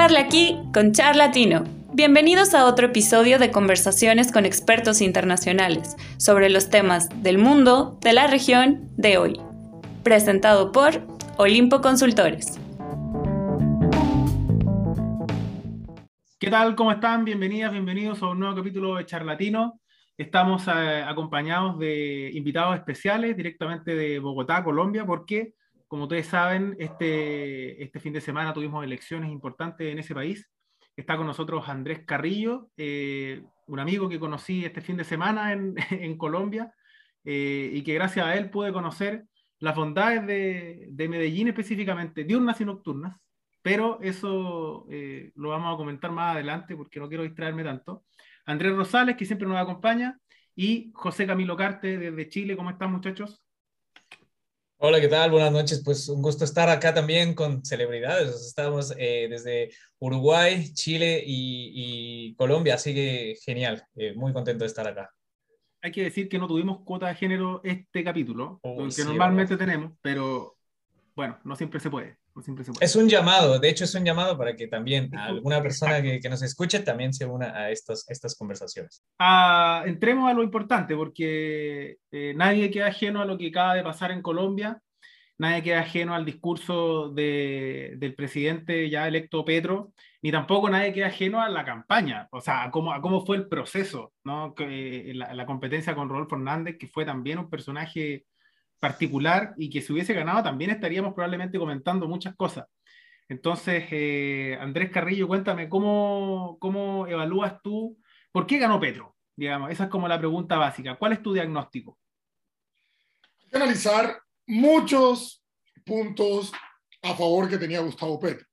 Charla aquí con Charlatino. Bienvenidos a otro episodio de conversaciones con expertos internacionales sobre los temas del mundo, de la región, de hoy. Presentado por Olimpo Consultores. ¿Qué tal? ¿Cómo están? Bienvenidas, bienvenidos a un nuevo capítulo de Charlatino. Estamos eh, acompañados de invitados especiales directamente de Bogotá, Colombia, porque como ustedes saben, este, este fin de semana tuvimos elecciones importantes en ese país. Está con nosotros Andrés Carrillo, eh, un amigo que conocí este fin de semana en, en Colombia eh, y que gracias a él pude conocer las bondades de, de Medellín específicamente, diurnas y nocturnas, pero eso eh, lo vamos a comentar más adelante porque no quiero distraerme tanto. Andrés Rosales, que siempre nos acompaña, y José Camilo Carte desde Chile. ¿Cómo están muchachos? Hola, ¿qué tal? Buenas noches. Pues un gusto estar acá también con celebridades. Estamos eh, desde Uruguay, Chile y, Colombia, así que genial. Eh, muy contento de estar acá. Hay que decir que no tuvimos cuota de género este capítulo, oh, que normalmente tenemos, pero bueno, no siempre se puede. Es un llamado, de hecho es un llamado para que también alguna persona que, nos escuche también se una a estos, estas conversaciones. Ah, entremos a lo importante, porque eh, nadie queda ajeno a lo que acaba de pasar en Colombia, nadie queda ajeno al discurso del presidente ya electo Petro, ni tampoco nadie queda ajeno a la campaña, o sea, a cómo, a cómo fue el proceso, ¿no? Que, la, la competencia con Rodolfo Hernández, que fue también un personaje particular y que si hubiese ganado también estaríamos probablemente comentando muchas cosas. Entonces, eh, Andrés Carrillo, cuéntame, ¿cómo, ¿cómo evalúas tú? ¿Por qué ganó Petro? Digamos, esa es como la pregunta básica. ¿Cuál es tu diagnóstico? Hay que analizar muchos puntos a favor que tenía Gustavo Petro.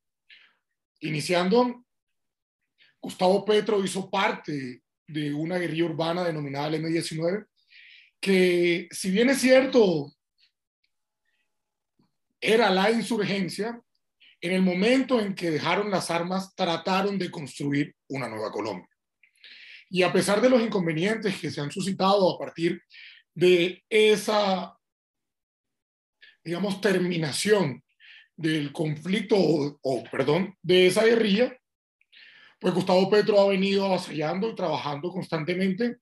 Iniciando, Gustavo Petro hizo parte de una guerrilla urbana denominada el M19, que si bien es cierto, era la insurgencia, en el momento en que dejaron las armas, trataron de construir una nueva Colombia. Y a pesar de los inconvenientes que se han suscitado a partir de esa, digamos, terminación del conflicto, o, perdón, de esa guerrilla, pues Gustavo Petro ha venido avasallando y trabajando constantemente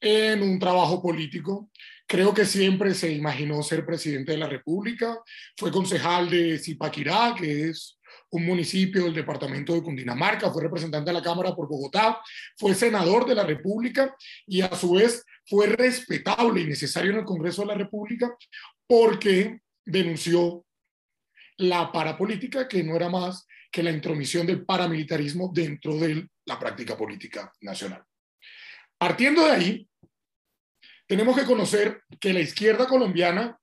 en un trabajo político Creo que siempre se imaginó ser presidente de la República. Fue concejal de Zipaquirá, que es un municipio del departamento de Cundinamarca. Fue representante de la Cámara por Bogotá. Fue senador de la República y a su vez fue respetable y necesario en el Congreso de la República porque denunció la parapolítica, que no era más que la intromisión del paramilitarismo dentro de la práctica política nacional. Partiendo de ahí, tenemos que conocer que la izquierda colombiana,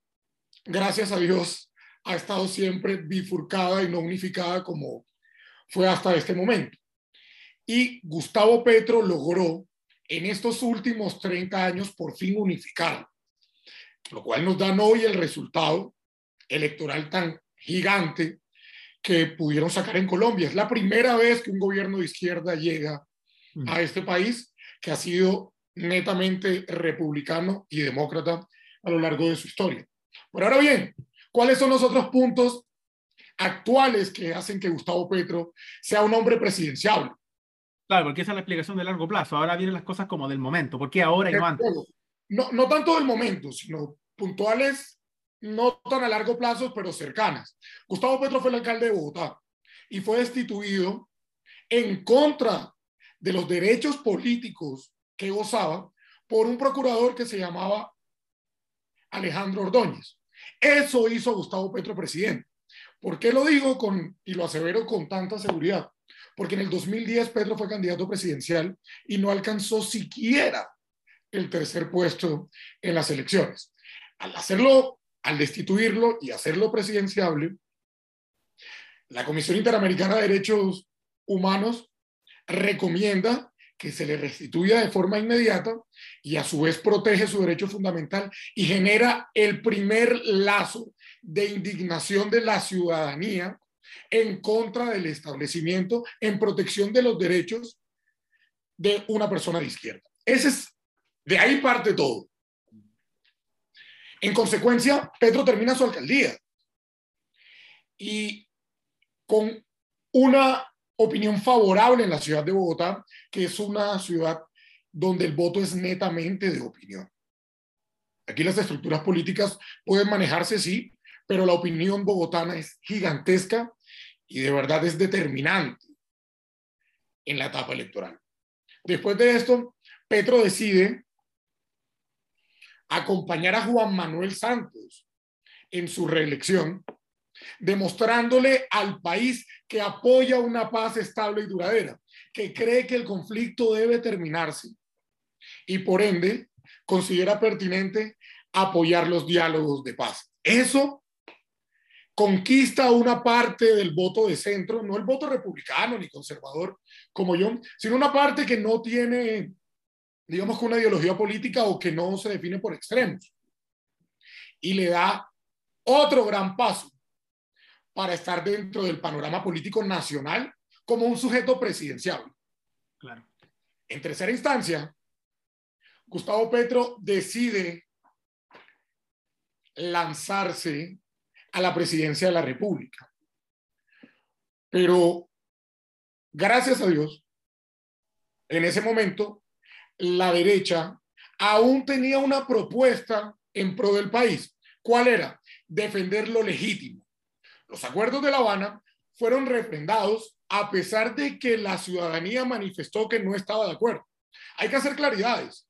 gracias a Dios, ha estado siempre bifurcada y no unificada como fue hasta este momento. Y Gustavo Petro logró en estos últimos 30 años por fin unificar, lo cual nos da hoy el resultado electoral tan gigante que pudieron sacar en Colombia. Es la primera vez que un gobierno de izquierda llega mm. a este país que ha sido netamente republicano y demócrata a lo largo de su historia. Pero ahora bien, ¿cuáles son los otros puntos actuales que hacen que Gustavo Petro sea un hombre presidencial? Claro, porque esa es la explicación de largo plazo. Ahora vienen las cosas como del momento. ¿Por qué ahora y no antes? No, no tanto del momento, sino puntuales, no tan a largo plazo, pero cercanas. Gustavo Petro fue el alcalde de Bogotá y fue destituido en contra de los derechos políticos que gozaba por un procurador que se llamaba Alejandro Ordóñez. Eso hizo Gustavo Petro presidente. ¿Por qué lo digo con, y lo asevero con tanta seguridad? Porque en el 2010 Petro fue candidato presidencial y no alcanzó siquiera el tercer puesto en las elecciones. Al hacerlo, al destituirlo y hacerlo presidenciable, la Comisión Interamericana de Derechos Humanos recomienda que se le restituya de forma inmediata y a su vez protege su derecho fundamental y genera el primer lazo de indignación de la ciudadanía en contra del establecimiento en protección de los derechos de una persona de izquierda. Ese es, de ahí parte todo. En consecuencia, Petro termina su alcaldía y con una opinión favorable en la ciudad de Bogotá, que es una ciudad donde el voto es netamente de opinión. Aquí las estructuras políticas pueden manejarse, sí, pero la opinión bogotana es gigantesca y de verdad es determinante en la etapa electoral. Después de esto, Petro decide acompañar a Juan Manuel Santos en su reelección, demostrándole al país que apoya una paz estable y duradera, que cree que el conflicto debe terminarse y por ende considera pertinente apoyar los diálogos de paz. Eso conquista una parte del voto de centro, no el voto republicano ni conservador como yo, sino una parte que no tiene, digamos una ideología política o que no se define por extremos. Y le da otro gran paso para estar dentro del panorama político nacional como un sujeto presidencial. Claro. En tercera instancia, Gustavo Petro decide lanzarse a la presidencia de la República. Pero, gracias a Dios, en ese momento, la derecha aún tenía una propuesta en pro del país. ¿Cuál era? Defender lo legítimo. Los acuerdos de La Habana fueron refrendados a pesar de que la ciudadanía manifestó que no estaba de acuerdo. Hay que hacer claridades.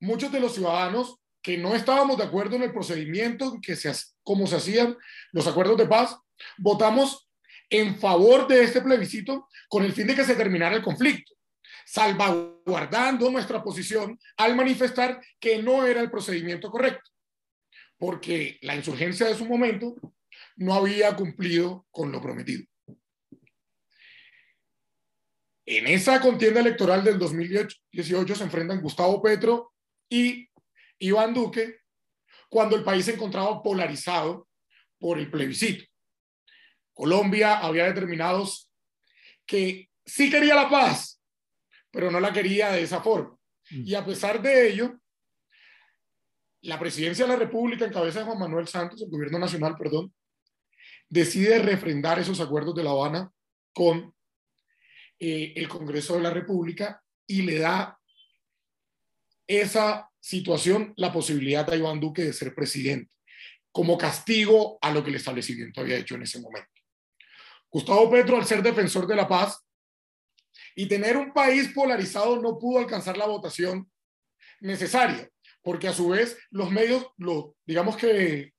Muchos de los ciudadanos que no estábamos de acuerdo en el procedimiento que se, como se hacían los acuerdos de paz, votamos en favor de este plebiscito con el fin de que se terminara el conflicto, salvaguardando nuestra posición al manifestar que no era el procedimiento correcto, porque la insurgencia de su momento no había cumplido con lo prometido. En esa contienda electoral del 2018 se enfrentan Gustavo Petro y Iván Duque cuando el país se encontraba polarizado por el plebiscito. Colombia había determinado que sí quería la paz, pero no la quería de esa forma. Mm. Y a pesar de ello, la presidencia de la República, en cabeza de Juan Manuel Santos, el gobierno nacional, perdón, decide refrendar esos acuerdos de La Habana con eh, el Congreso de la República y le da esa situación la posibilidad a Iván Duque de ser presidente, como castigo a lo que el establecimiento había hecho en ese momento. Gustavo Petro, al ser defensor de la paz y tener un país polarizado, no pudo alcanzar la votación necesaria, porque a su vez los medios, lo, digamos que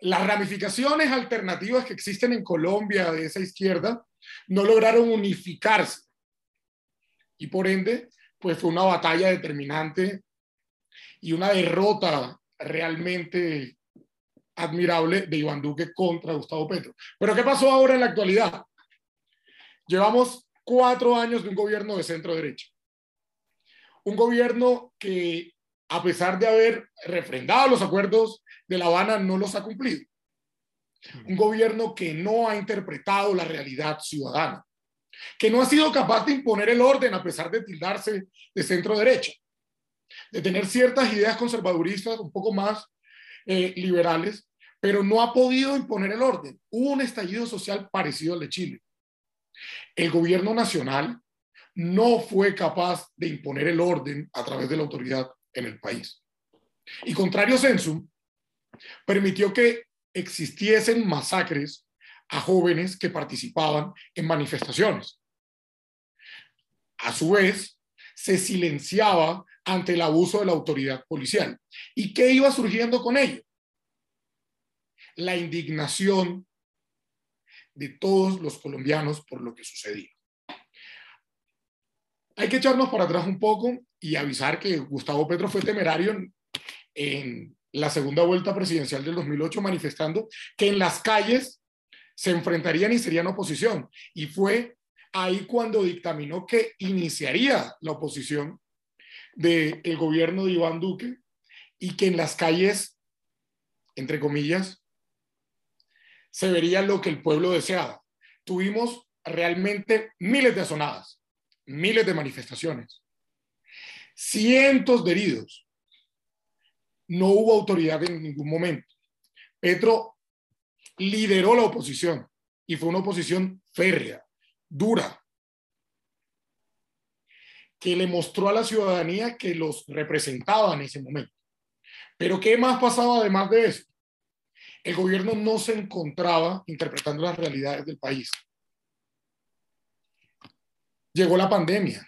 las ramificaciones alternativas que existen en Colombia de esa izquierda no lograron unificarse. Y por ende, pues fue una batalla determinante y una derrota realmente admirable de Iván Duque contra Gustavo Petro. Pero ¿qué pasó ahora en la actualidad? Llevamos cuatro años de un gobierno de centro derecha. Un gobierno que, a pesar de haber refrendado los acuerdos de La Habana, no los ha cumplido. Un gobierno que no ha interpretado la realidad ciudadana, que no ha sido capaz de imponer el orden a pesar de tildarse de centro derecha de tener ciertas ideas conservaduristas un poco más eh, liberales, pero no ha podido imponer el orden. Hubo un estallido social parecido al de Chile. El gobierno nacional no fue capaz de imponer el orden a través de la autoridad en el país. Y contrario Censum, permitió que existiesen masacres a jóvenes que participaban en manifestaciones. A su vez, se silenciaba ante el abuso de la autoridad policial. ¿Y qué iba surgiendo con ello? La indignación de todos los colombianos por lo que sucedía. Hay que echarnos para atrás un poco y avisar que Gustavo Petro fue temerario en, la segunda vuelta presidencial del 2008 manifestando que en las calles se enfrentarían y serían oposición. Y fue ahí cuando dictaminó que iniciaría la oposición del gobierno de Iván Duque y que en las calles, entre comillas, se vería lo que el pueblo deseaba. Tuvimos realmente miles de asonadas, miles de manifestaciones, cientos de heridos. No hubo autoridad en ningún momento. Petro lideró la oposición y fue una oposición férrea, dura, que le mostró a la ciudadanía que los representaba en ese momento. Pero ¿qué más pasaba además de eso? El gobierno no se encontraba interpretando las realidades del país. Llegó la pandemia.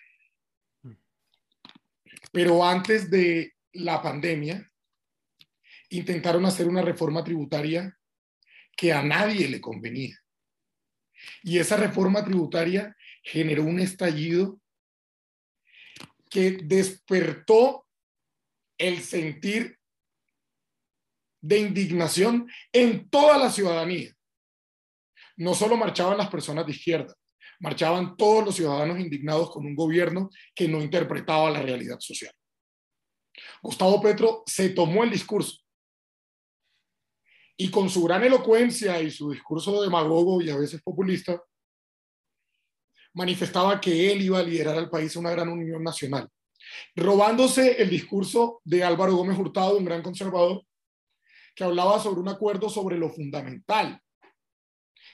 Pero antes de la pandemia, intentaron hacer una reforma tributaria que a nadie le convenía. Y esa reforma tributaria generó un estallido que despertó el sentir de indignación en toda la ciudadanía. No solo marchaban las personas de izquierda, marchaban todos los ciudadanos indignados con un gobierno que no interpretaba la realidad social. Gustavo Petro se tomó el discurso y con su gran elocuencia y su discurso demagogo y a veces populista, manifestaba que él iba a liderar al país una gran unión nacional, robándose el discurso de Álvaro Gómez Hurtado, un gran conservador, que hablaba sobre un acuerdo sobre lo fundamental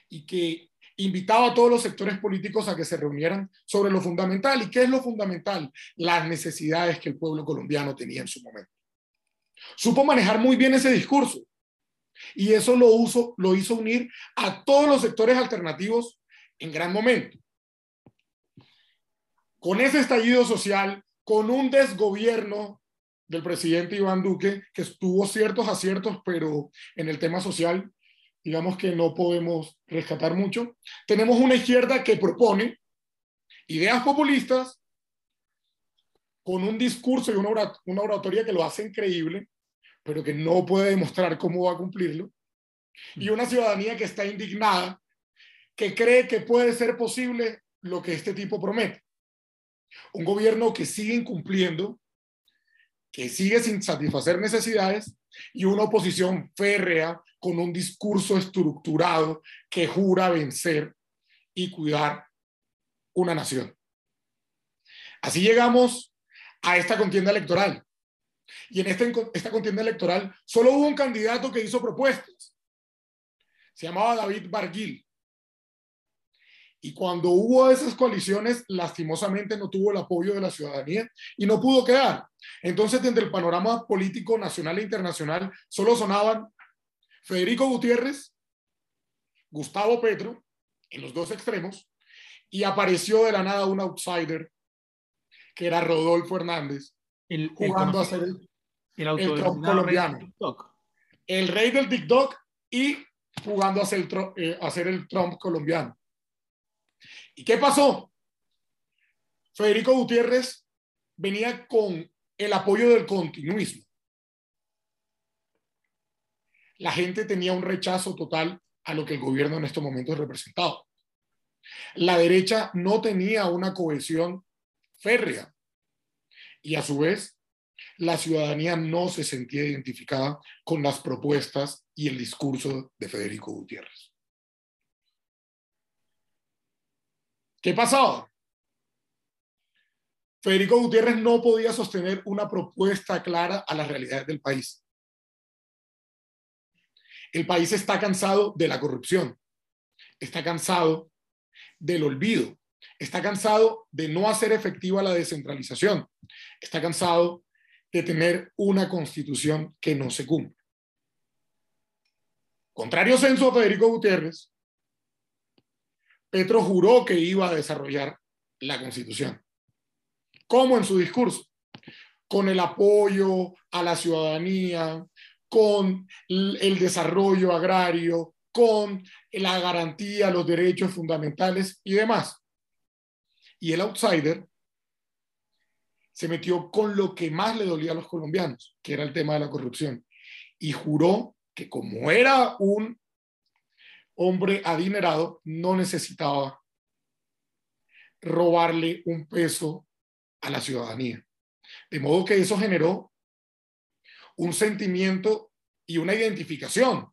y que invitaba a todos los sectores políticos a que se reunieran sobre lo fundamental. ¿Y qué es lo fundamental? Las necesidades que el pueblo colombiano tenía en su momento. Supo manejar muy bien ese discurso y eso lo, lo hizo unir a todos los sectores alternativos en gran momento con ese estallido social, con un desgobierno del presidente Iván Duque, que tuvo ciertos aciertos, pero en el tema social, digamos que no podemos rescatar mucho. Tenemos una izquierda que propone ideas populistas con un discurso y una, oratoria que lo hace increíble, pero que no puede demostrar cómo va a cumplirlo. Y una ciudadanía que está indignada, que cree que puede ser posible lo que este tipo promete. Un gobierno que sigue incumpliendo, que sigue sin satisfacer necesidades y una oposición férrea con un discurso estructurado que jura vencer y cuidar una nación. Así llegamos a esta contienda electoral. Y en esta, esta contienda electoral solo hubo un candidato que hizo propuestas. Se llamaba David Barguil. Y cuando hubo esas coaliciones, lastimosamente no tuvo el apoyo de la ciudadanía y no pudo quedar. Entonces, desde el panorama político nacional e internacional, solo sonaban Federico Gutiérrez, Gustavo Petro, en los dos extremos, y apareció de la nada un outsider, que era Rodolfo Hernández, el, jugando a ser el, el, Trump colombiano. El rey del TikTok y jugando a ser, eh, a ser el Trump colombiano. ¿Y qué pasó? Federico Gutiérrez venía con el apoyo del continuismo. La gente tenía un rechazo total a lo que el gobierno en estos momentos representaba. La derecha no tenía una cohesión férrea y a su vez la ciudadanía no se sentía identificada con las propuestas y el discurso de Federico Gutiérrez. ¿Qué pasaba? Federico Gutiérrez no podía sostener una propuesta clara a las realidades del país. El país está cansado de la corrupción, está cansado del olvido, está cansado de no hacer efectiva la descentralización, está cansado de tener una constitución que no se cumple. Contrario censo a Federico Gutiérrez, Petro juró que iba a desarrollar la constitución. ¿Cómo en su discurso? Con el apoyo a la ciudadanía, con el desarrollo agrario, con la garantía los derechos fundamentales y demás. Y el outsider se metió con lo que más le dolía a los colombianos, que era el tema de la corrupción, y juró que como era un hombre adinerado no necesitaba robarle un peso a la ciudadanía. De modo que eso generó un sentimiento y una identificación.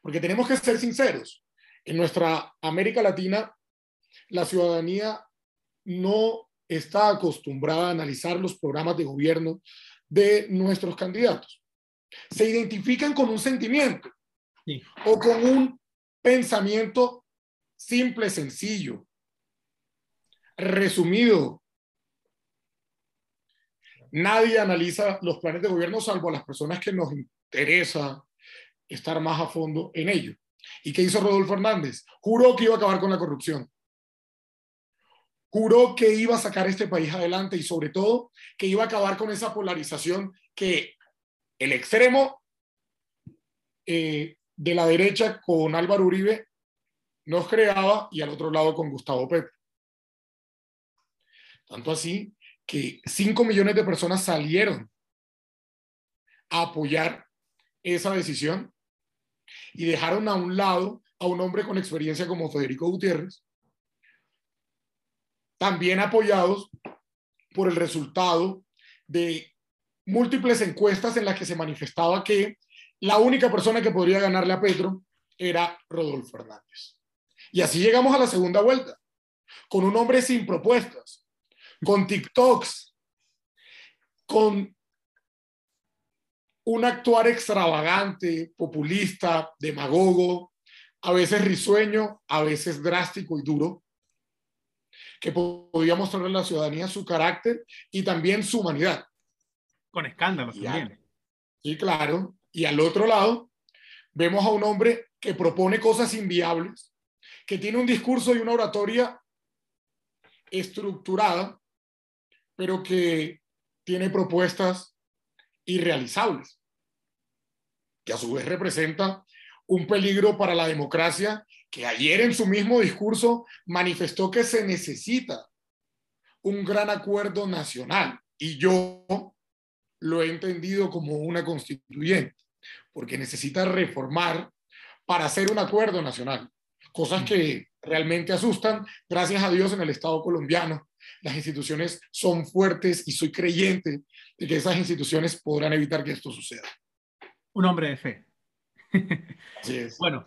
Porque tenemos que ser sinceros. En nuestra América Latina, la ciudadanía no está acostumbrada a analizar los programas de gobierno de nuestros candidatos. Se identifican con un sentimiento o con un pensamiento simple, sencillo, resumido, nadie analiza los planes de gobierno salvo a las personas que nos interesa estar más a fondo en ello. ¿Y qué hizo Rodolfo Hernández? Juró que iba a acabar con la corrupción. Juró que iba a sacar este país adelante y sobre todo que iba a acabar con esa polarización que el extremo eh, de la derecha con Álvaro Uribe nos creaba y al otro lado con Gustavo Petro. Tanto así que 5 millones de personas salieron a apoyar esa decisión y dejaron a un lado a un hombre con experiencia como Federico Gutiérrez, también apoyados por el resultado de múltiples encuestas en las que se manifestaba que la única persona que podría ganarle a Petro era Rodolfo Hernández. Y así llegamos a la segunda vuelta, con un hombre sin propuestas, con TikToks, con un actuar extravagante, populista, demagogo, a veces risueño, a veces drástico y duro, que podía mostrarle a la ciudadanía su carácter y también su humanidad. Con escándalos también. Sí, claro. Y al otro lado, vemos a un hombre que propone cosas inviables, que tiene un discurso y una oratoria estructurada, pero que tiene propuestas irrealizables, que a su vez representa un peligro para la democracia, que ayer en su mismo discurso manifestó que se necesita un gran acuerdo nacional. Y yo lo he entendido como una constituyente, porque necesita reformar para hacer un acuerdo nacional, cosas que realmente asustan. Gracias a Dios en el Estado colombiano las instituciones son fuertes y soy creyente de que esas instituciones podrán evitar que esto suceda. Un hombre de fe. Así es. Bueno,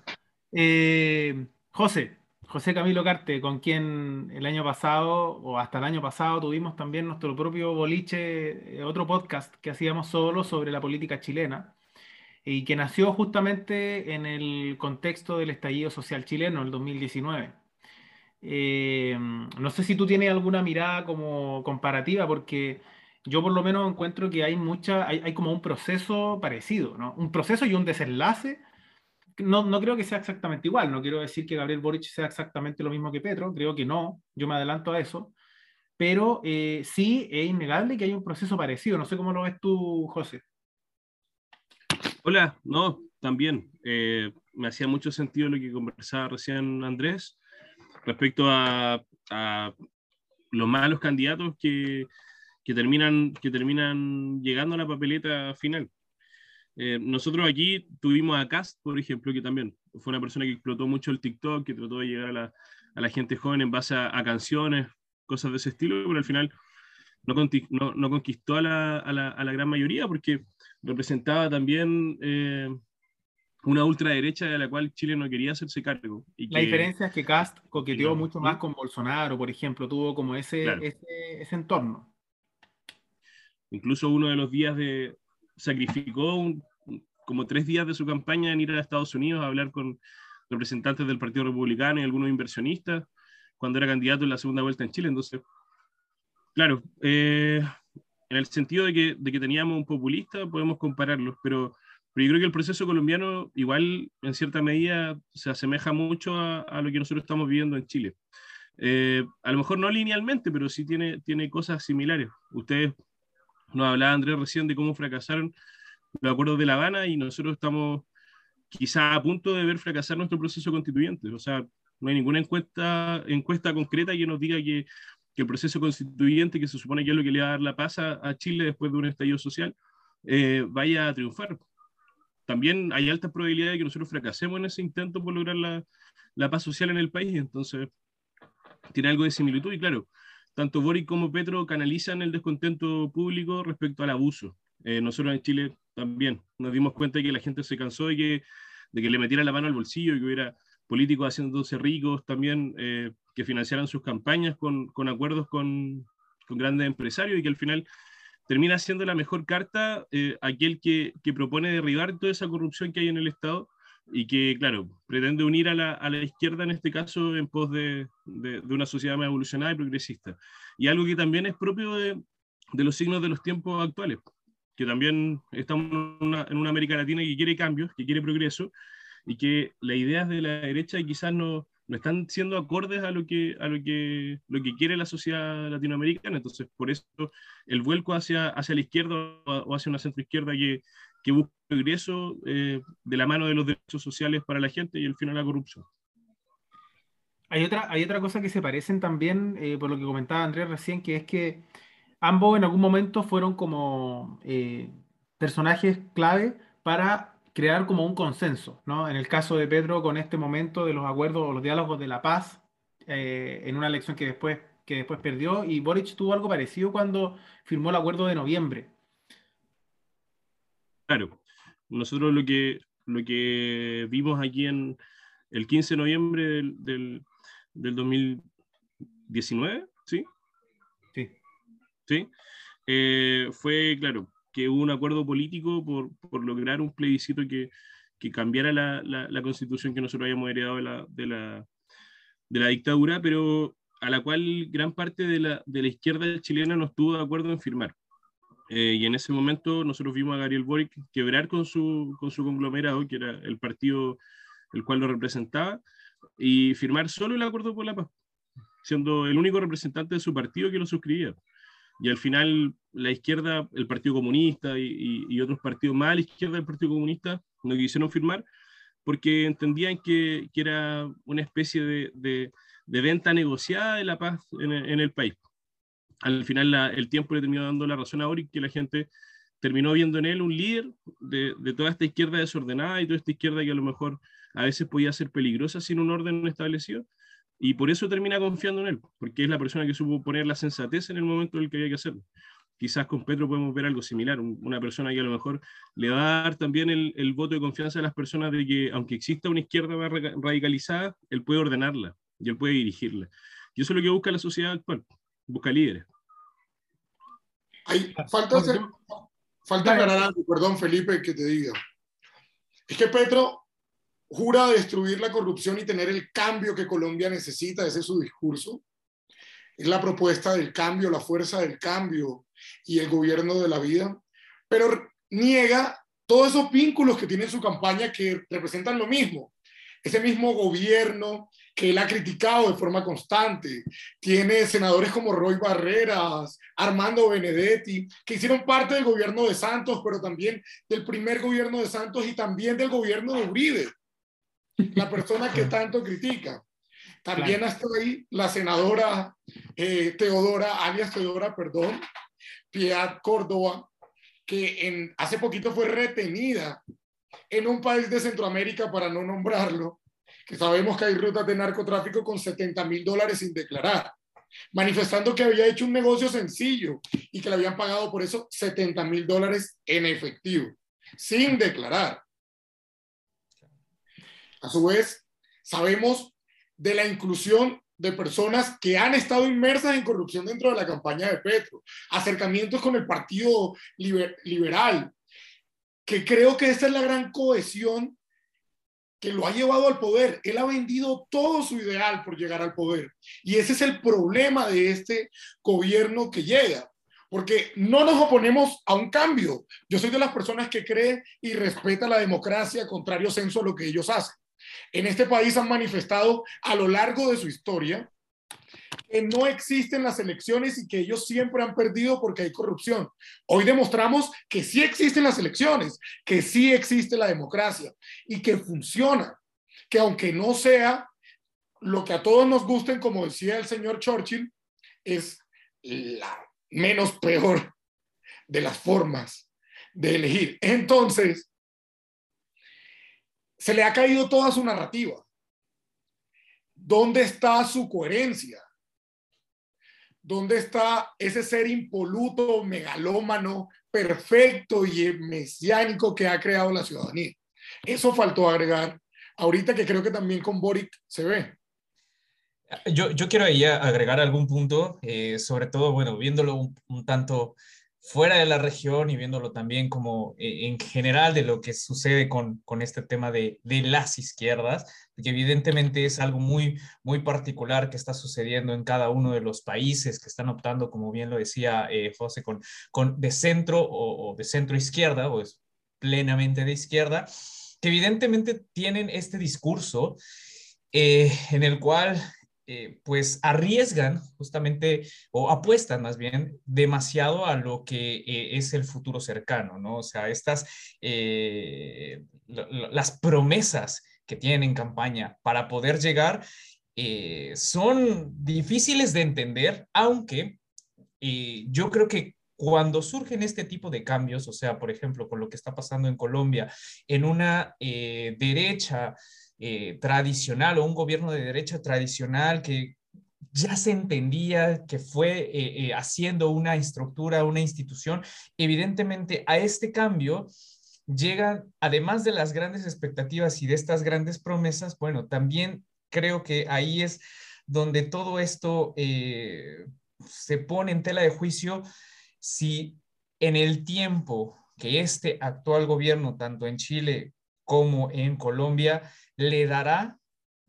eh, José, José Camilo Carte, con quien el año pasado o hasta el año pasado tuvimos también nuestro propio boliche, eh, otro podcast que hacíamos solo sobre la política chilena y que nació justamente en el contexto del estallido social chileno, el 2019. Eh, no sé si tú tienes alguna mirada como comparativa, porque yo por lo menos encuentro que hay mucha, hay, como un proceso parecido, ¿no? Un proceso y un desenlace. No, no creo que sea exactamente igual, no quiero decir que Gabriel Boric sea exactamente lo mismo que Petro, creo que no, yo me adelanto a eso, pero eh, sí es innegable que hay un proceso parecido, no sé cómo lo ves tú, José. Hola, no, también. Eh, me hacía mucho sentido lo que conversaba recién Andrés respecto a, los malos candidatos que, terminan, llegando a la papeleta final. Eh, nosotros aquí tuvimos a Cast, por ejemplo, que también fue una persona que explotó mucho el TikTok, que trató de llegar a la, gente joven en base a, canciones, cosas de ese estilo, pero al final no, no, conquistó a la, a la, gran mayoría porque representaba también eh, una ultraderecha de la cual Chile no quería hacerse cargo. Y la diferencia es que Cast coqueteó mucho más con Bolsonaro, por ejemplo, tuvo como ese, ese, entorno. Incluso uno de los días de... sacrificó como tres días de su campaña en ir a Estados Unidos a hablar con representantes del Partido Republicano y algunos inversionistas cuando era candidato en la segunda vuelta en Chile. Entonces, claro, eh, en el sentido de que, de que teníamos un populista, podemos compararlos, pero pero yo creo que el proceso colombiano igual en cierta medida se asemeja mucho a, lo que nosotros estamos viviendo en Chile. Eh, a lo mejor no linealmente, pero sí tiene, tiene cosas similares. Ustedes nos hablaba Andrés recién de cómo fracasaron los acuerdos de La Habana y nosotros estamos quizá a punto de ver fracasar nuestro proceso constituyente. O sea, no hay ninguna encuesta, encuesta concreta que nos diga que, el proceso constituyente, que se supone que es lo que le va a dar la paz a, Chile después de un estallido social, eh, vaya a triunfar también hay altas probabilidades de que nosotros fracasemos en ese intento por lograr la, la paz social en el país, entonces tiene algo de similitud y claro, tanto Boric como Petro canalizan el descontento público respecto al abuso. Eh, nosotros en Chile también nos dimos cuenta de que la gente se cansó de que, de que le metiera la mano al bolsillo y que hubiera políticos haciéndose ricos también, eh, que financiaran sus campañas con, con acuerdos con, con, grandes empresarios y que al final termina siendo la mejor carta eh, aquel que, que, propone derribar toda esa corrupción que hay en el Estado y que, claro, pretende unir a la, a la izquierda en este caso en pos de, de, una sociedad más evolucionada y progresista. Y algo que también es propio de, de los signos de los tiempos actuales, que también estamos en una, en una América Latina que quiere cambios, que quiere progreso, y que las ideas de la derecha quizás no, no están siendo acordes a lo que, a lo que, lo que quiere la sociedad latinoamericana. Entonces, por eso el vuelco hacia, hacia la izquierda o hacia una centroizquierda que, que busca progreso eh, de la mano de los derechos sociales para la gente y el fin a la corrupción. Hay otra, hay otra cosa que se parecen también, eh, por lo que comentaba Andrés recién, que es que ambos en algún momento fueron como eh, personajes clave para crear como un consenso, ¿no? En el caso de Pedro, con este momento de los acuerdos o los diálogos de la paz, eh, en una elección que después, que después perdió, y Boric tuvo algo parecido cuando firmó el acuerdo de noviembre. Claro, nosotros lo que, lo que vimos aquí en el 15 de noviembre del, del, del 2019, ¿sí? Sí. Sí. Eh, fue, claro, que hubo un acuerdo político por, por lograr un plebiscito que, que cambiara la, la, la, constitución que nosotros habíamos heredado de la, de la, de la dictadura, pero a la cual gran parte de la, de la izquierda chilena no estuvo de acuerdo en firmar. Eh, y en ese momento nosotros vimos a Gabriel Boric quebrar con su, con su conglomerado, que era el partido el cual lo representaba, y firmar solo el acuerdo por la paz, siendo el único representante de su partido que lo suscribía y al final la izquierda, el Partido Comunista y, otros partidos más a la izquierda del Partido Comunista no quisieron firmar porque entendían que, era una especie de, de, venta negociada de la paz en, el país. Al final el tiempo le terminó dando la razón a Boric, que la gente terminó viendo en él un líder de, de, toda esta izquierda desordenada y toda esta izquierda que a lo mejor a veces podía ser peligrosa sin un orden establecido y por eso termina confiando en él, porque es la persona que supo poner la sensatez en el momento en el que había que hacerlo. Quizás con Petro podemos ver algo similar, una persona que a lo mejor le va a dar también el, el voto de confianza a las personas de que, aunque exista una izquierda más radicalizada, él puede ordenarla y él puede dirigirla. Y eso es lo que busca la sociedad actual, busca líderes. Hay, falta hacer, falta aclarar algo, perdón Felipe que te diga. Es que Petro jura destruir la corrupción y tener el cambio que Colombia necesita, ese es su discurso. Es la propuesta del cambio, la fuerza del cambio y el gobierno de la vida, pero niega todos esos vínculos que tiene en su campaña que representan lo mismo. Ese mismo gobierno que él ha criticado de forma constante. Tiene senadores como Roy Barreras, Armando Benedetti, que hicieron parte del gobierno de Santos, pero también del primer gobierno de Santos y también del gobierno de Uribe la persona que tanto critica. También claro. está ahí la senadora eh, Teodora, alias Teodora, perdón, Piedad Córdoba, que en, hace poquito fue retenida en un país de Centroamérica, para no nombrarlo, que sabemos que hay rutas de narcotráfico con 70 mil dólares sin declarar, manifestando que había hecho un negocio sencillo y que le habían pagado por eso 70 mil dólares en efectivo, sin declarar. A su vez, sabemos de la inclusión de personas que han estado inmersas en corrupción dentro de la campaña de Petro, acercamientos con el Partido Liber Liberal, que creo que esta es la gran cohesión que lo ha llevado al poder. Él ha vendido todo su ideal por llegar al poder. Y ese es el problema de este gobierno que llega, porque no nos oponemos a un cambio. Yo soy de las personas que cree y respeta la democracia, contrario censo a lo que ellos hacen en este país han manifestado a lo largo de su historia que no existen las elecciones y que ellos siempre han perdido porque hay corrupción. Hoy demostramos que sí existen las elecciones, que sí existe la democracia y que funciona, que aunque no sea lo que a todos nos gusten, como decía el señor Churchill, es la menos peor de las formas de elegir. Entonces, se le ha caído toda su narrativa. ¿Dónde está su coherencia? ¿Dónde está ese ser impoluto, megalómano, perfecto y mesiánico que ha creado la ciudadanía? Eso faltó agregar ahorita que creo que también con Boric se ve. Yo, yo quiero ahí agregar algún punto, eh, sobre todo, bueno, viéndolo un, un tanto fuera de la región y viéndolo también como eh, en general de lo que sucede con, con este tema de, de, las izquierdas, que evidentemente es algo muy, muy particular que está sucediendo en cada uno de los países que están optando, como bien lo decía eh, José, con, con de centro o, de centro izquierda, o es plenamente de izquierda, que evidentemente tienen este discurso eh, en el cual eh, pues arriesgan justamente o apuestan más bien demasiado a lo que eh, es el futuro cercano, ¿no? O sea, estas, eh, las promesas que tienen en campaña para poder llegar son difíciles de entender, aunque yo creo que cuando surgen este tipo de cambios, o sea, por ejemplo, con lo que está pasando en Colombia, en una derecha eh, tradicional o un gobierno de derecha tradicional que ya se entendía que fue eh, eh, haciendo una estructura, una institución, evidentemente a este cambio llegan, además de las grandes expectativas y de estas grandes promesas, bueno, también creo que ahí es donde todo esto se pone en tela de juicio si en el tiempo que este actual gobierno, tanto en Chile como en Colombia, le dará,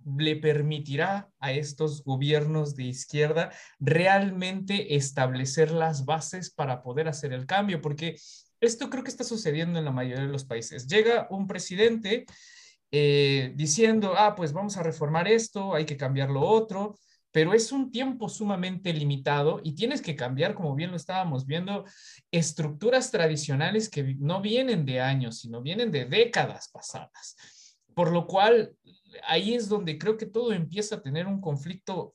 le permitirá a estos gobiernos de izquierda realmente establecer las bases para poder hacer el cambio, porque esto creo que está sucediendo en la mayoría de los países. Llega un presidente eh, diciendo, ah, pues vamos a reformar esto, hay que cambiar lo otro, pero es un tiempo sumamente limitado y tienes que cambiar, como bien lo estábamos viendo, estructuras tradicionales que no vienen de años, sino vienen de décadas pasadas. Por lo cual, ahí es donde creo que todo empieza a tener un conflicto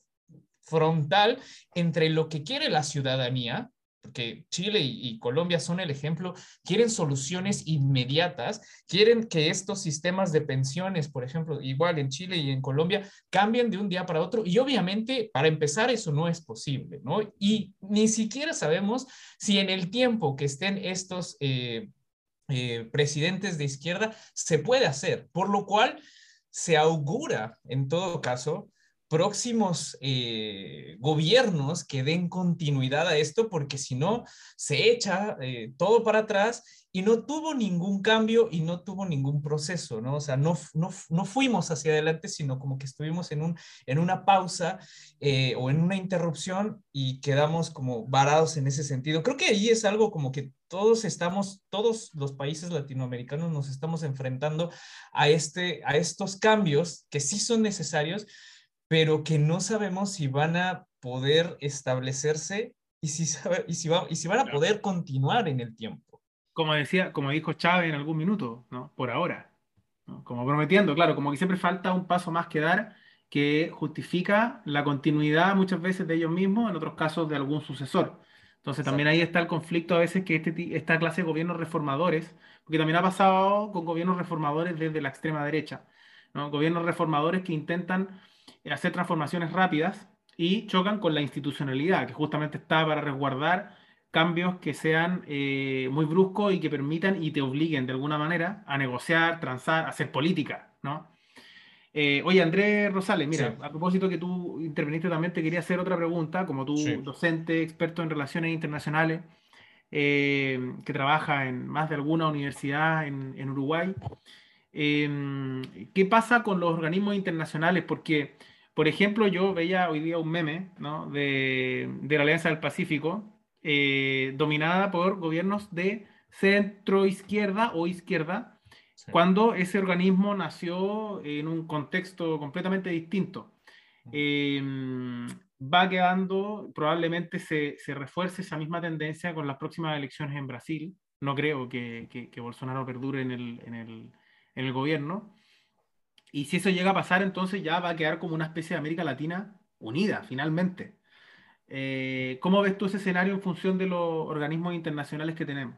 frontal entre lo que quiere la ciudadanía, porque Chile y, Colombia son el ejemplo, quieren soluciones inmediatas, quieren que estos sistemas de pensiones, por ejemplo, igual en Chile y en Colombia, cambien de un día para otro. Y obviamente, para empezar, eso no es posible, ¿no? Y ni siquiera sabemos si en el tiempo que estén estos... Eh, eh, presidentes de izquierda se puede hacer, por lo cual se augura, en todo caso, próximos eh, gobiernos que den continuidad a esto, porque si no, se echa eh, todo para atrás y no tuvo ningún cambio y no tuvo ningún proceso, ¿no? O sea, no, no, no fuimos hacia adelante, sino como que estuvimos en, un, en una pausa eh, o en una interrupción y quedamos como varados en ese sentido. Creo que ahí es algo como que todos estamos, todos los países latinoamericanos nos estamos enfrentando a, este, a estos cambios que sí son necesarios, pero que no sabemos si van a poder establecerse y si, y si, va, y si van a poder continuar en el tiempo. Como decía, como dijo Chávez en algún minuto, ¿no? Por ahora. Como prometiendo, claro, como que siempre falta un paso más que dar que justifica la continuidad muchas veces de ellos mismos, en otros casos de algún sucesor. Entonces también ahí está el conflicto a veces que este, esta clase de gobiernos reformadores, porque también ha pasado con gobiernos reformadores desde la extrema derecha, ¿no? gobiernos reformadores que intentan hacer transformaciones rápidas y chocan con la institucionalidad, que justamente está para resguardar cambios que sean eh, muy bruscos y que permitan y te obliguen de alguna manera a negociar, transar, hacer política, ¿no? Eh, oye, Andrés Rosales, mira, a propósito que tú interveniste también, te quería hacer otra pregunta, como tú, docente, experto en relaciones internacionales, que trabaja en más de alguna universidad en, en Uruguay. ¿Qué pasa con los organismos internacionales? Porque por ejemplo, yo veía hoy día un meme ¿no? de, de, la Alianza del Pacífico, eh, dominada por gobiernos de centro izquierda o izquierda, cuando ese organismo nació en un contexto completamente distinto. Em, va quedando, probablemente se, se, refuerce esa misma tendencia con las próximas elecciones en Brasil. No creo que, que, que Bolsonaro perdure en el, en el, en el gobierno. Y si eso llega a pasar, entonces ya va a quedar como una especie de América Latina unida, finalmente. Eh, ¿Cómo ves tú ese escenario en función de los organismos internacionales que tenemos?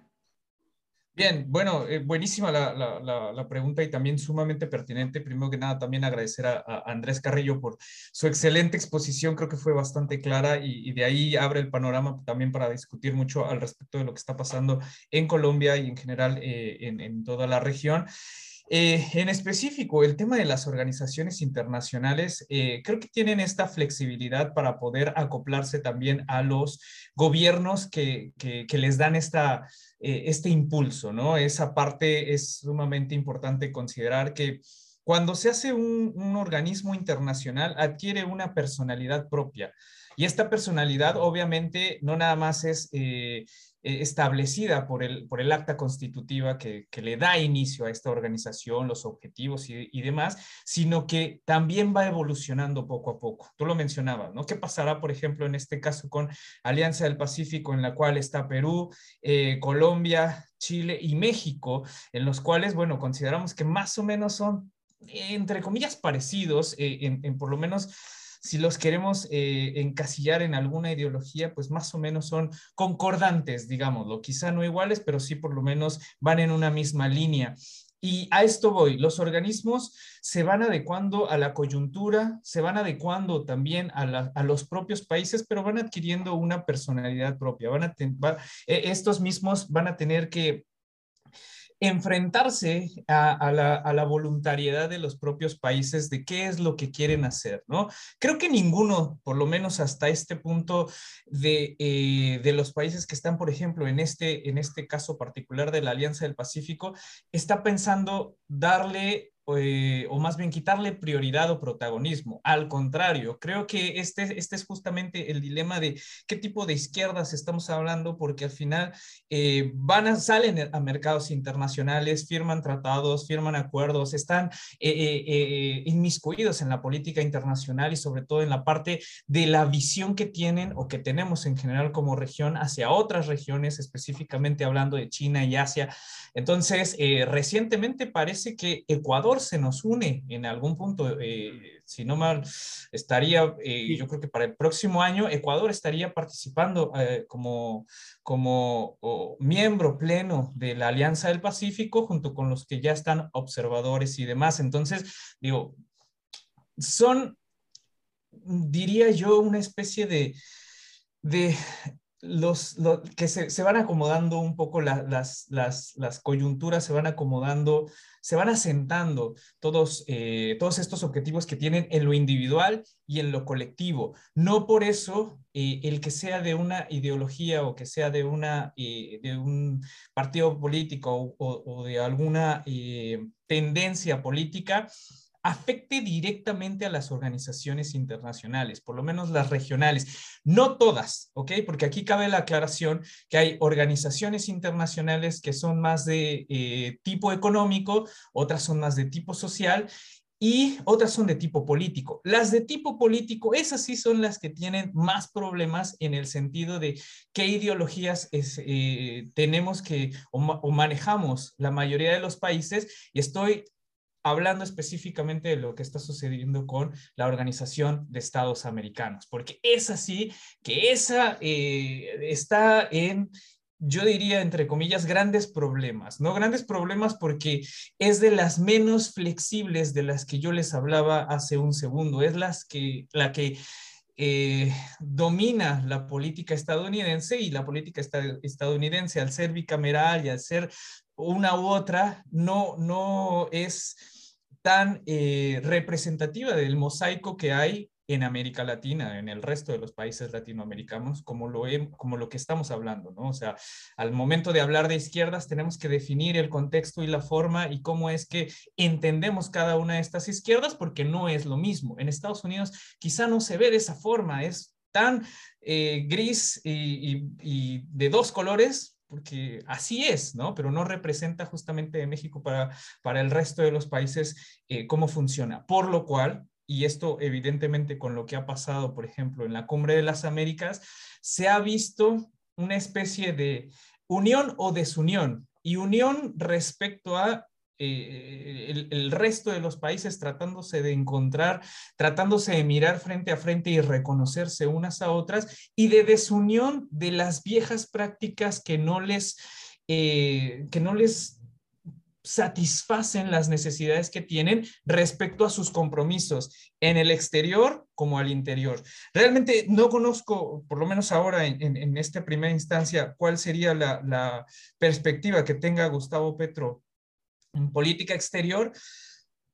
Bien, bueno, eh, buenísima la, pregunta y también sumamente pertinente. Primero que nada, también agradecer a, Andrés Carrillo por su excelente exposición, creo que fue bastante clara y, de ahí abre el panorama también para discutir mucho al respecto de lo que está pasando en Colombia y en general eh, en, toda la región. Eh, en específico, el tema de las organizaciones internacionales, eh, creo que tienen esta flexibilidad para poder acoplarse también a los gobiernos que, les dan esta, eh, este impulso, ¿no? Esa parte es sumamente importante considerar que cuando se hace un, organismo internacional, adquiere una personalidad propia. Y esta personalidad obviamente no nada más es establecida por el, por el acta constitutiva que, le da inicio a esta organización, los objetivos y, demás, sino que también va evolucionando poco a poco. Tú lo mencionabas, ¿no? ¿Qué pasará, por ejemplo, en este caso con Alianza del Pacífico, en la cual está Perú, eh, Colombia, Chile y México, en los cuales, bueno, consideramos que más o menos son, entre comillas, parecidos eh, en por lo menos si los queremos eh, encasillar en alguna ideología, pues más o menos son concordantes, digámoslo, quizá no iguales, pero sí por lo menos van en una misma línea. Y a esto voy, los organismos se van adecuando a la coyuntura, se van adecuando también a, los propios países, pero van adquiriendo una personalidad propia. Van a e, estos mismos van a tener que enfrentarse a, la, voluntariedad de los propios países de qué es lo que quieren hacer, ¿no? Creo que ninguno, por lo menos hasta este punto, de, eh, de los países que están, por ejemplo, en este, en este caso particular de la Alianza del Pacífico, está pensando darle eh, o más bien quitarle prioridad o protagonismo. Al contrario, creo que este, este es justamente el dilema de qué tipo de izquierdas estamos hablando, porque al final eh, van a, salen a mercados internacionales, firman tratados, firman acuerdos, están eh, inmiscuidos en la política internacional y sobre todo en la parte de la visión que tienen o que tenemos en general como región hacia otras regiones, específicamente hablando de China y Asia. Entonces, recientemente parece que Ecuador se nos une en algún punto. Eh, si no mal, estaría, eh, yo creo que para el próximo año Ecuador estaría participando eh, como, como miembro pleno de la Alianza del Pacífico junto con los que ya están observadores y demás. Entonces, digo, son, diría yo, una especie de, de los, que se, van acomodando un poco las, las, las, coyunturas, se van acomodando, se van asentando todos, eh, todos estos objetivos que tienen en lo individual y en lo colectivo. No por eso eh, el que sea de una ideología o que sea de, una, eh, de un partido político o, o de alguna tendencia política afecte directamente a las organizaciones internacionales, por lo menos las regionales. No todas, ¿ok? Porque aquí cabe la aclaración que hay organizaciones internacionales que son más de eh, tipo económico, otras son más de tipo social y otras son de tipo político. Las de tipo político, esas sí son las que tienen más problemas en el sentido de qué ideologías eh, tenemos que o, manejamos la mayoría de los países. Y estoy hablando específicamente de lo que está sucediendo con la Organización de Estados Americanos, porque es así que esa eh, está en, yo diría, entre comillas, grandes problemas, ¿no? Grandes problemas porque es de las menos flexibles de las que yo les hablaba hace un segundo, es las que, la que... Eh, domina la política estadounidense y la política estadounidense al ser bicameral y al ser una u otra no, no es tan eh, representativa del mosaico que hay en América Latina, en el resto de los países latinoamericanos, como lo, como lo que estamos hablando, ¿no? O sea, al momento de hablar de izquierdas tenemos que definir el contexto y la forma y cómo es que entendemos cada una de estas izquierdas, porque no es lo mismo. En Estados Unidos quizá no se ve de esa forma, es tan eh, gris y de dos colores, porque así es, ¿no? Pero no representa justamente México para, para el resto de los países eh, cómo funciona. Por lo cual, y esto evidentemente con lo que ha pasado, por ejemplo, en la Cumbre de las Américas, se ha visto una especie de unión o desunión. Y unión respecto a eh, el, resto de los países tratándose de encontrar, tratándose de mirar frente a frente y reconocerse unas a otras, y de desunión de las viejas prácticas que no les, eh, que no les satisfacen las necesidades que tienen respecto a sus compromisos en el exterior como al interior. Realmente no conozco, por lo menos ahora en, esta primera instancia, cuál sería la perspectiva que tenga Gustavo Petro política exterior,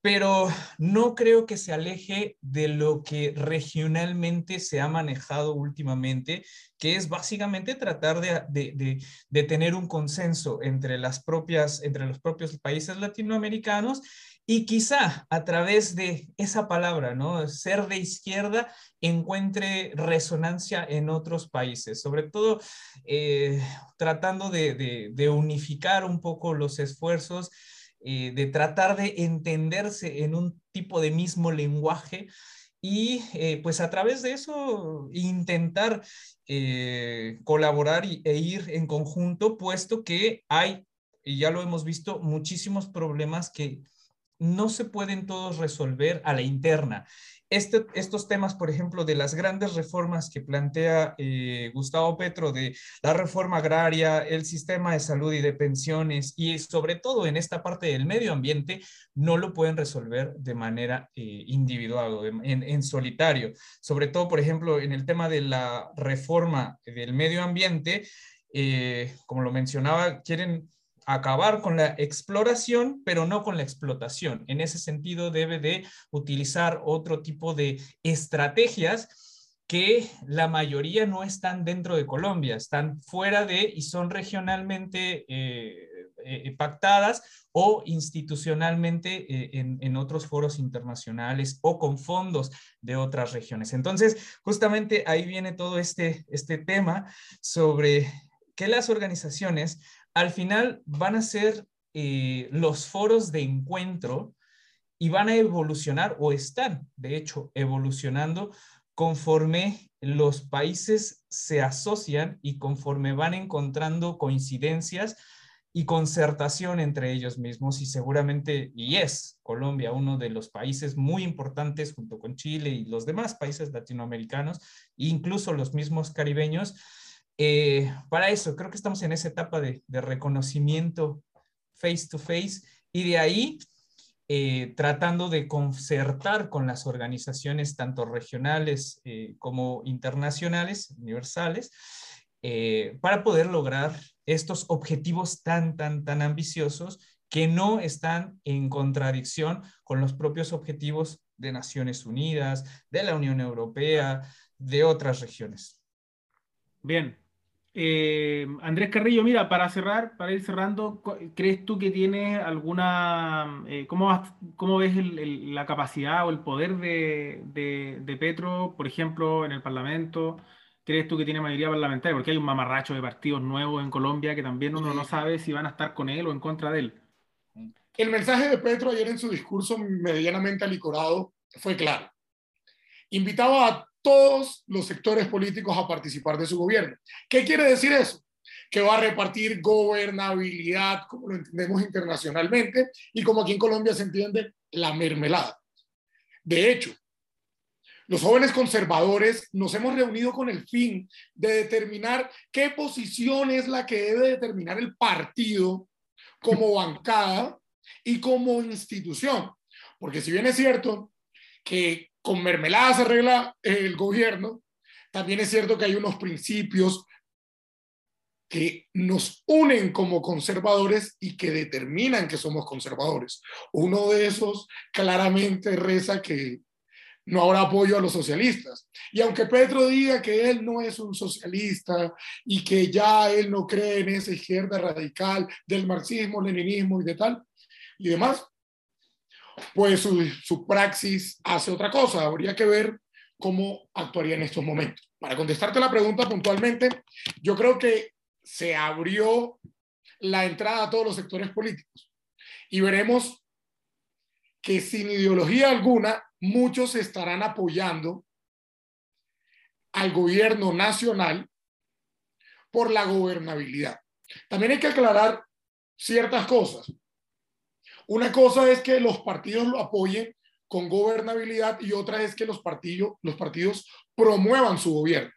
pero no creo que se aleje de lo que regionalmente se ha manejado últimamente, que es básicamente tratar de, tener un consenso entre, las propias, entre los propios países latinoamericanos y quizá a través de esa palabra, ¿no? Ser de izquierda encuentre resonancia en otros países, sobre todo eh, tratando de unificar un poco los esfuerzos eh, de tratar de entenderse en un tipo de mismo lenguaje y eh, pues a través de eso intentar eh, colaborar e ir en conjunto, puesto que hay, y ya lo hemos visto, muchísimos problemas que no se pueden todos resolver a la interna. Este, estos temas, por ejemplo, de las grandes reformas que plantea eh, Gustavo Petro, de la reforma agraria, el sistema de salud y de pensiones, y sobre todo en esta parte del medio ambiente, no lo pueden resolver de manera eh, individual o en, solitario. Sobre todo, por ejemplo, en el tema de la reforma del medio ambiente, eh, como lo mencionaba, quieren acabar con la exploración, pero no con la explotación. En ese sentido, debe de utilizar otro tipo de estrategias que la mayoría no están dentro de Colombia, están fuera de y son regionalmente eh, eh, pactadas o institucionalmente eh, en, en, otros foros internacionales o con fondos de otras regiones. Entonces, justamente ahí viene todo este, este tema sobre que las organizaciones al final van a ser eh, los foros de encuentro y van a evolucionar o están, de hecho, evolucionando conforme los países se asocian y conforme van encontrando coincidencias y concertación entre ellos mismos. Y seguramente, y es Colombia uno de los países muy importantes junto con Chile y los demás países latinoamericanos, incluso los mismos caribeños, eh, para eso, creo que estamos en esa etapa de, reconocimiento face to face y de ahí eh, tratando de concertar con las organizaciones tanto regionales eh, como internacionales, universales, para poder lograr estos objetivos tan, tan, tan ambiciosos que no están en contradicción con los propios objetivos de Naciones Unidas, de la Unión Europea, de otras regiones. Bien, eh, Andrés Carrillo, mira, para cerrar, para ir cerrando, ¿crees tú que tiene alguna, eh, cómo, cómo, ves la capacidad o el poder de, Petro, por ejemplo, en el Parlamento? ¿Crees tú que tiene mayoría parlamentaria? Porque hay un mamarracho de partidos nuevos en Colombia que también uno no sabe si van a estar con él o en contra de él. El mensaje de Petro ayer en su discurso medianamente alicorado fue claro. Invitaba a todos los sectores políticos a participar de su gobierno. ¿Qué quiere decir eso? Que va a repartir gobernabilidad, como lo entendemos internacionalmente, y como aquí en Colombia se entiende, la mermelada. De hecho, los jóvenes conservadores nos hemos reunido con el fin de determinar qué posición es la que debe determinar el partido como bancada y como institución. Porque si bien es cierto que con mermelada arregla el gobierno, también es cierto que hay unos principios que nos unen como conservadores y que determinan que somos conservadores. Uno de esos claramente reza que no habrá apoyo a los socialistas. Y aunque Petro diga que él no es un socialista y que ya él no cree en esa izquierda radical del marxismo, leninismo y de tal y demás, pues su, praxis hace otra cosa. Habría que ver cómo actuaría en estos momentos. Para contestarte la pregunta puntualmente, yo creo que se abrió la entrada a todos los sectores políticos y veremos que sin ideología alguna muchos estarán apoyando al gobierno nacional por la gobernabilidad. También hay que aclarar ciertas cosas. Una cosa es que los partidos lo apoyen con gobernabilidad y otra es que los partidos, los partidos promuevan su gobierno.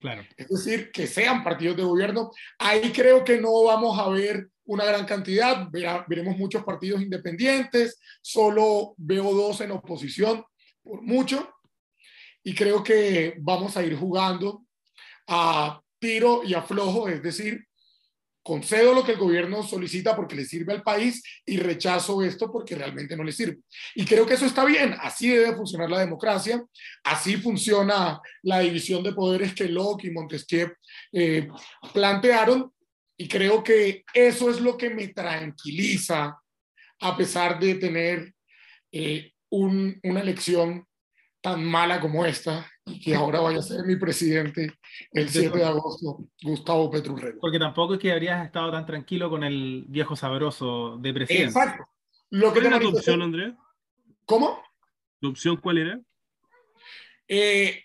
Claro. Es decir, que sean partidos de gobierno. Ahí creo que no vamos a ver una gran cantidad, veremos muchos partidos independientes, solo veo dos en oposición por mucho, y creo que vamos a ir jugando a tiro y a flojo, es decir, concedo lo que el gobierno solicita porque le sirve al país y rechazo esto porque realmente no le sirve. Y creo que eso está bien, así debe funcionar la democracia, así funciona la división de poderes que Locke y Montesquieu eh, plantearon y creo que eso es lo que me tranquiliza a pesar de tener eh, una elección tan mala como esta y que ahora vaya a ser mi presidente el 7 de agosto, Gustavo Petrurrego. Porque tampoco es que habrías estado tan tranquilo con el viejo sabroso de presidente. Exacto. Lo que ¿Cuál era tu opción, Andrés? ¿Cómo? ¿Tu opción cuál era? Eh,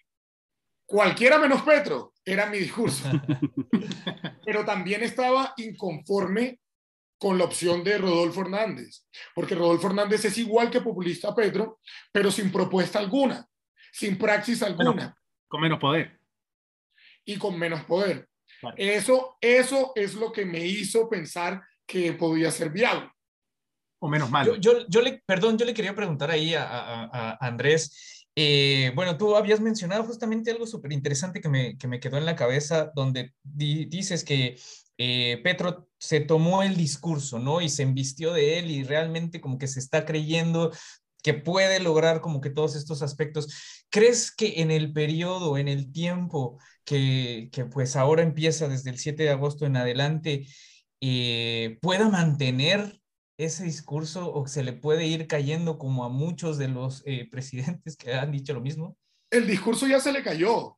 cualquiera menos Petro, era mi discurso. Pero también estaba inconforme con la opción de Rodolfo Hernández, porque Rodolfo Hernández es igual que populista Petro, pero sin propuesta alguna, sin praxis alguna. con menos poder. Y con menos poder. Eso, eso es lo que me hizo pensar que podía ser viable. O menos malo. Yo, yo, le, perdón, yo le quería preguntar ahí a, a, Andrés. Eh, bueno, tú habías mencionado justamente algo súper interesante que me, que me quedó en la cabeza, donde dices que eh, Petro se tomó el discurso, ¿no? Y se embistió de él y realmente como que se está creyendo que puede lograr como que todos estos aspectos. ¿Crees que en el periodo, en el tiempo que, pues ahora empieza desde el 7 de agosto en adelante, eh, pueda mantener ese discurso o se le puede ir cayendo como a muchos de los eh, presidentes que han dicho lo mismo? El discurso ya se le cayó.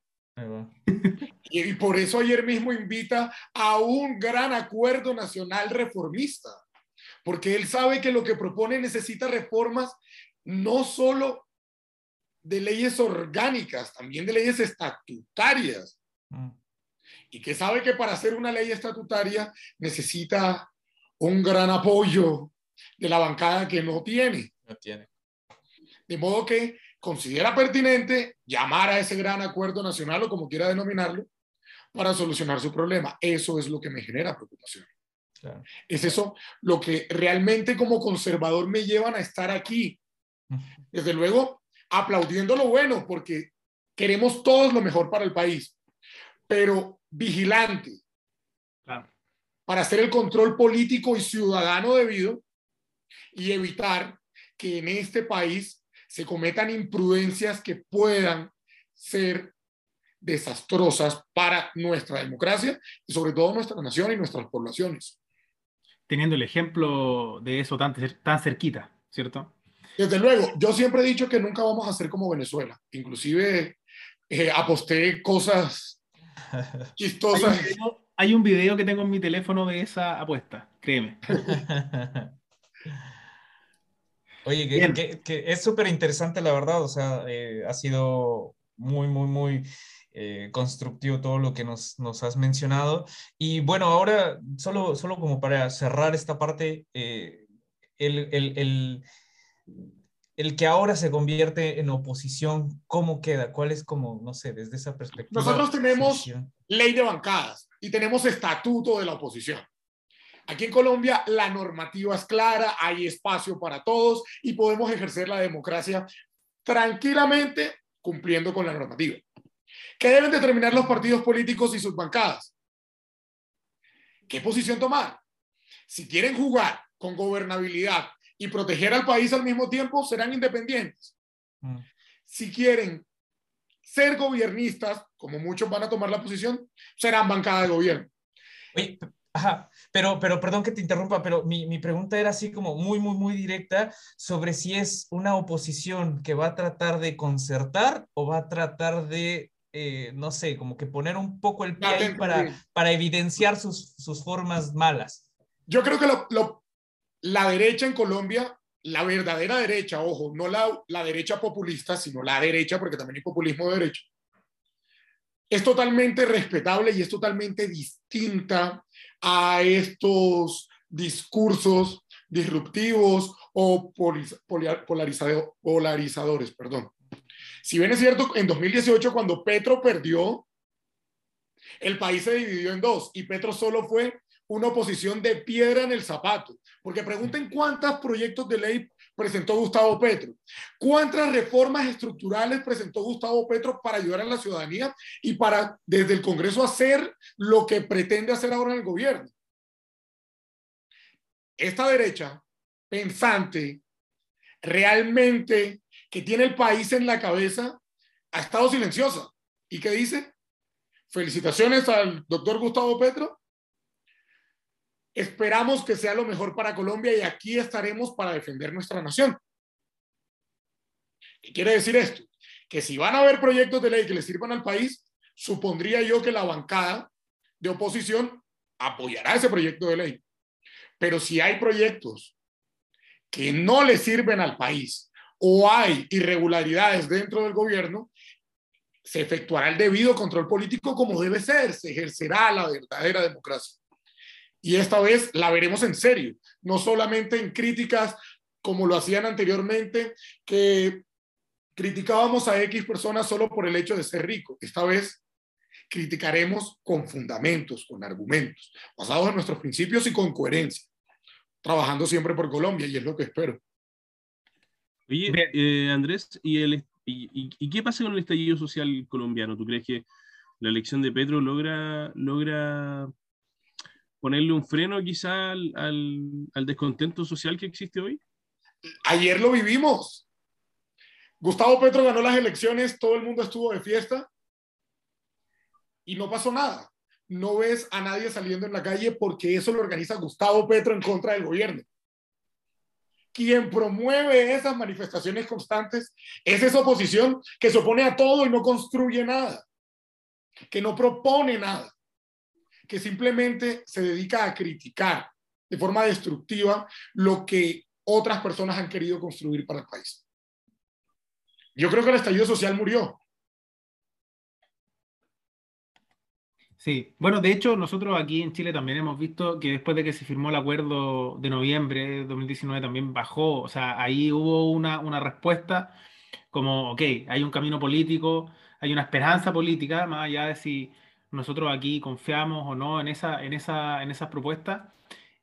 Y, por eso ayer mismo invita a un gran acuerdo nacional reformista, porque él sabe que lo que propone necesita reformas no solo de leyes orgánicas, también de leyes estatutarias. Mm. Y que sabe que para hacer una ley estatutaria necesita un gran apoyo de la bancada que no tiene. No tiene. De modo que considera pertinente llamar a ese gran acuerdo nacional o como quiera denominarlo para solucionar su problema. Eso es lo que me genera preocupación. Es eso lo que realmente como conservador me llevan a estar aquí. Desde luego, aplaudiendo lo bueno, porque queremos todos lo mejor para el país, pero vigilante para hacer el control político y ciudadano debido y evitar que en este país se cometan imprudencias que puedan ser desastrosas para nuestra democracia y sobre todo nuestra nación y nuestras poblaciones. Teniendo el ejemplo de eso tan, tan cerquita, ¿cierto? Desde luego, yo siempre he dicho que nunca vamos a ser como Venezuela. Inclusive eh, aposté cosas chistosas. hay un video que tengo en mi teléfono de esa apuesta, créeme. Oye, que, es súper interesante, la verdad. O sea, eh, ha sido muy, muy, muy eh, constructivo todo lo que nos, nos, has mencionado. Y bueno, ahora, solo, solo como para cerrar esta parte, eh, el, el, el, el, que ahora se convierte en oposición, ¿cómo queda? ¿Cuál es como, no sé, desde esa perspectiva? Nosotros tenemos ley de bancadas y tenemos estatuto de la oposición. Aquí en Colombia la normativa es clara, hay espacio para todos y podemos ejercer la democracia tranquilamente cumpliendo con la normativa. ¿Qué deben determinar los partidos políticos y sus bancadas? ¿Qué posición tomar? Si quieren jugar con gobernabilidad y proteger al país al mismo tiempo, serán independientes. Mm. Si quieren ser gobiernistas, como muchos van a tomar la posición, serán bancada de gobierno. Ajá, pero, pero perdón que te interrumpa, pero mi, mi, pregunta era así como muy, muy, muy directa sobre si es una oposición que va a tratar de concertar o va a tratar de, eh, no sé, como que poner un poco el pie ahí para, para evidenciar sus, sus, formas malas. Yo creo que lo, lo, la derecha en Colombia, la verdadera derecha, ojo, no la, la derecha populista, sino la derecha, porque también hay populismo de derecha, es totalmente respetable y es totalmente distinta a estos discursos disruptivos o polarizadores. Perdón. Si bien es cierto, en 2018, cuando Petro perdió, el país se dividió en dos y Petro solo fue una oposición de piedra en el zapato. Porque pregunten cuántos proyectos de ley presentó Gustavo Petro, cuántas reformas estructurales presentó Gustavo Petro para ayudar a la ciudadanía y para desde el Congreso hacer lo que pretende hacer ahora en el gobierno. esta derecha pensante, realmente que tiene el país en la cabeza, ha estado silenciosa. ¿Y qué dice? Felicitaciones al doctor Gustavo Petro. Esperamos que sea lo mejor para Colombia y aquí estaremos para defender nuestra nación. ¿Qué quiere decir esto? Que si van a haber proyectos de ley que le sirvan al país, supondría yo que la bancada de oposición apoyará ese proyecto de ley. Pero si hay proyectos que no le sirven al país o hay irregularidades dentro del gobierno, se efectuará el debido control político como debe ser, se ejercerá la verdadera democracia. Y esta vez la veremos en serio, no solamente en críticas como lo hacían anteriormente, que criticábamos a X personas solo por el hecho de ser rico. Esta vez criticaremos con fundamentos, con argumentos, basados en nuestros principios y con coherencia, trabajando siempre por Colombia, y es lo que espero. Oye, eh, Andrés, ¿y, el, y, qué pasa con el estallido social colombiano? ¿Tú crees que la elección de Petro logra, logra ponerle un freno quizá al, al descontento social que existe hoy? Ayer lo vivimos. Gustavo Petro ganó las elecciones, todo el mundo estuvo de fiesta y no pasó nada. No ves a nadie saliendo en la calle porque eso lo organiza Gustavo Petro en contra del gobierno. Quien promueve esas manifestaciones constantes es esa oposición que se opone a todo y no construye nada, que no propone nada, que simplemente se dedica a criticar de forma destructiva lo que otras personas han querido construir para el país. Yo creo que el estallido social murió. Sí, bueno, de hecho nosotros aquí en Chile también hemos visto que después de que se firmó el acuerdo de noviembre de 2019 también bajó, o sea, ahí hubo una, una respuesta como, ok, hay un camino político, hay una esperanza política, más allá de si nosotros aquí confiamos o no en esa, en esa, en esas propuestas,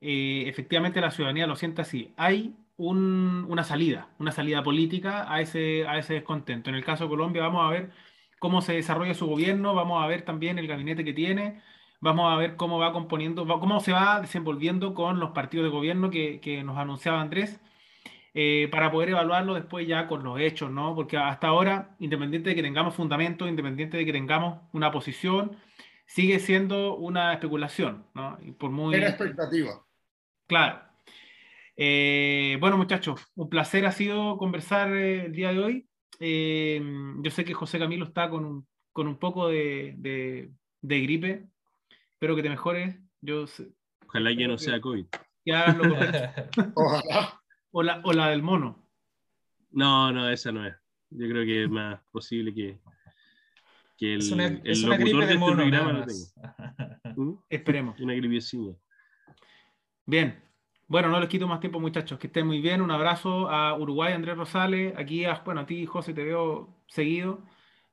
eh, efectivamente la ciudadanía lo siente así. Hay un, una salida, una salida política a ese, a ese descontento. En el caso de Colombia vamos a ver cómo se desarrolla su gobierno, vamos a ver también el gabinete que tiene, vamos a ver cómo va componiendo, cómo se va desenvolviendo con los partidos de gobierno que, nos anunciaba Andrés, eh, para poder evaluarlo después ya con los hechos, ¿no? Porque hasta ahora, independiente de que tengamos fundamentos, independiente de que tengamos una posición, sigue siendo una especulación, ¿no? Y por muy... Era expectativa. Claro. Eh, bueno, muchachos, un placer ha sido conversar eh, el día de hoy. Eh, yo sé que José Camilo está con un, con un poco de, de, gripe. Espero que te mejores. Yo Ojalá que no sea COVID. Ojalá. O la, o la del mono. No, no, esa no es. Yo creo que es más posible que, que el, el locutor de, este programa lo tenga. ¿Mm? Esperemos. Una gripiecilla. Bien, bueno, no les quito más tiempo, muchachos. Que estén muy bien. Un abrazo a Uruguay, Andrés Rosales. Aquí, a, bueno, a ti, José, te veo seguido.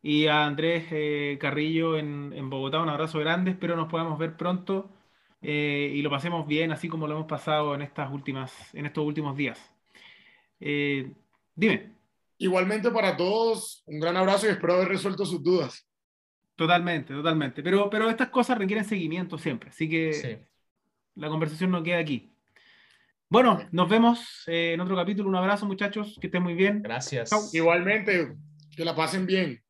Y a Andrés eh, Carrillo en, Bogotá, un abrazo grande. Espero nos podamos ver pronto eh, y lo pasemos bien, así como lo hemos pasado en, estas últimas, en estos últimos días. Eh, dime. Igualmente para todos, un gran abrazo y espero haber resuelto sus dudas. Totalmente, totalmente. Pero, pero estas cosas requieren seguimiento siempre, así que la conversación no queda aquí. Bueno, nos vemos eh, en otro capítulo. Un abrazo, muchachos. Que estén muy bien. Gracias. Igualmente, que la pasen bien.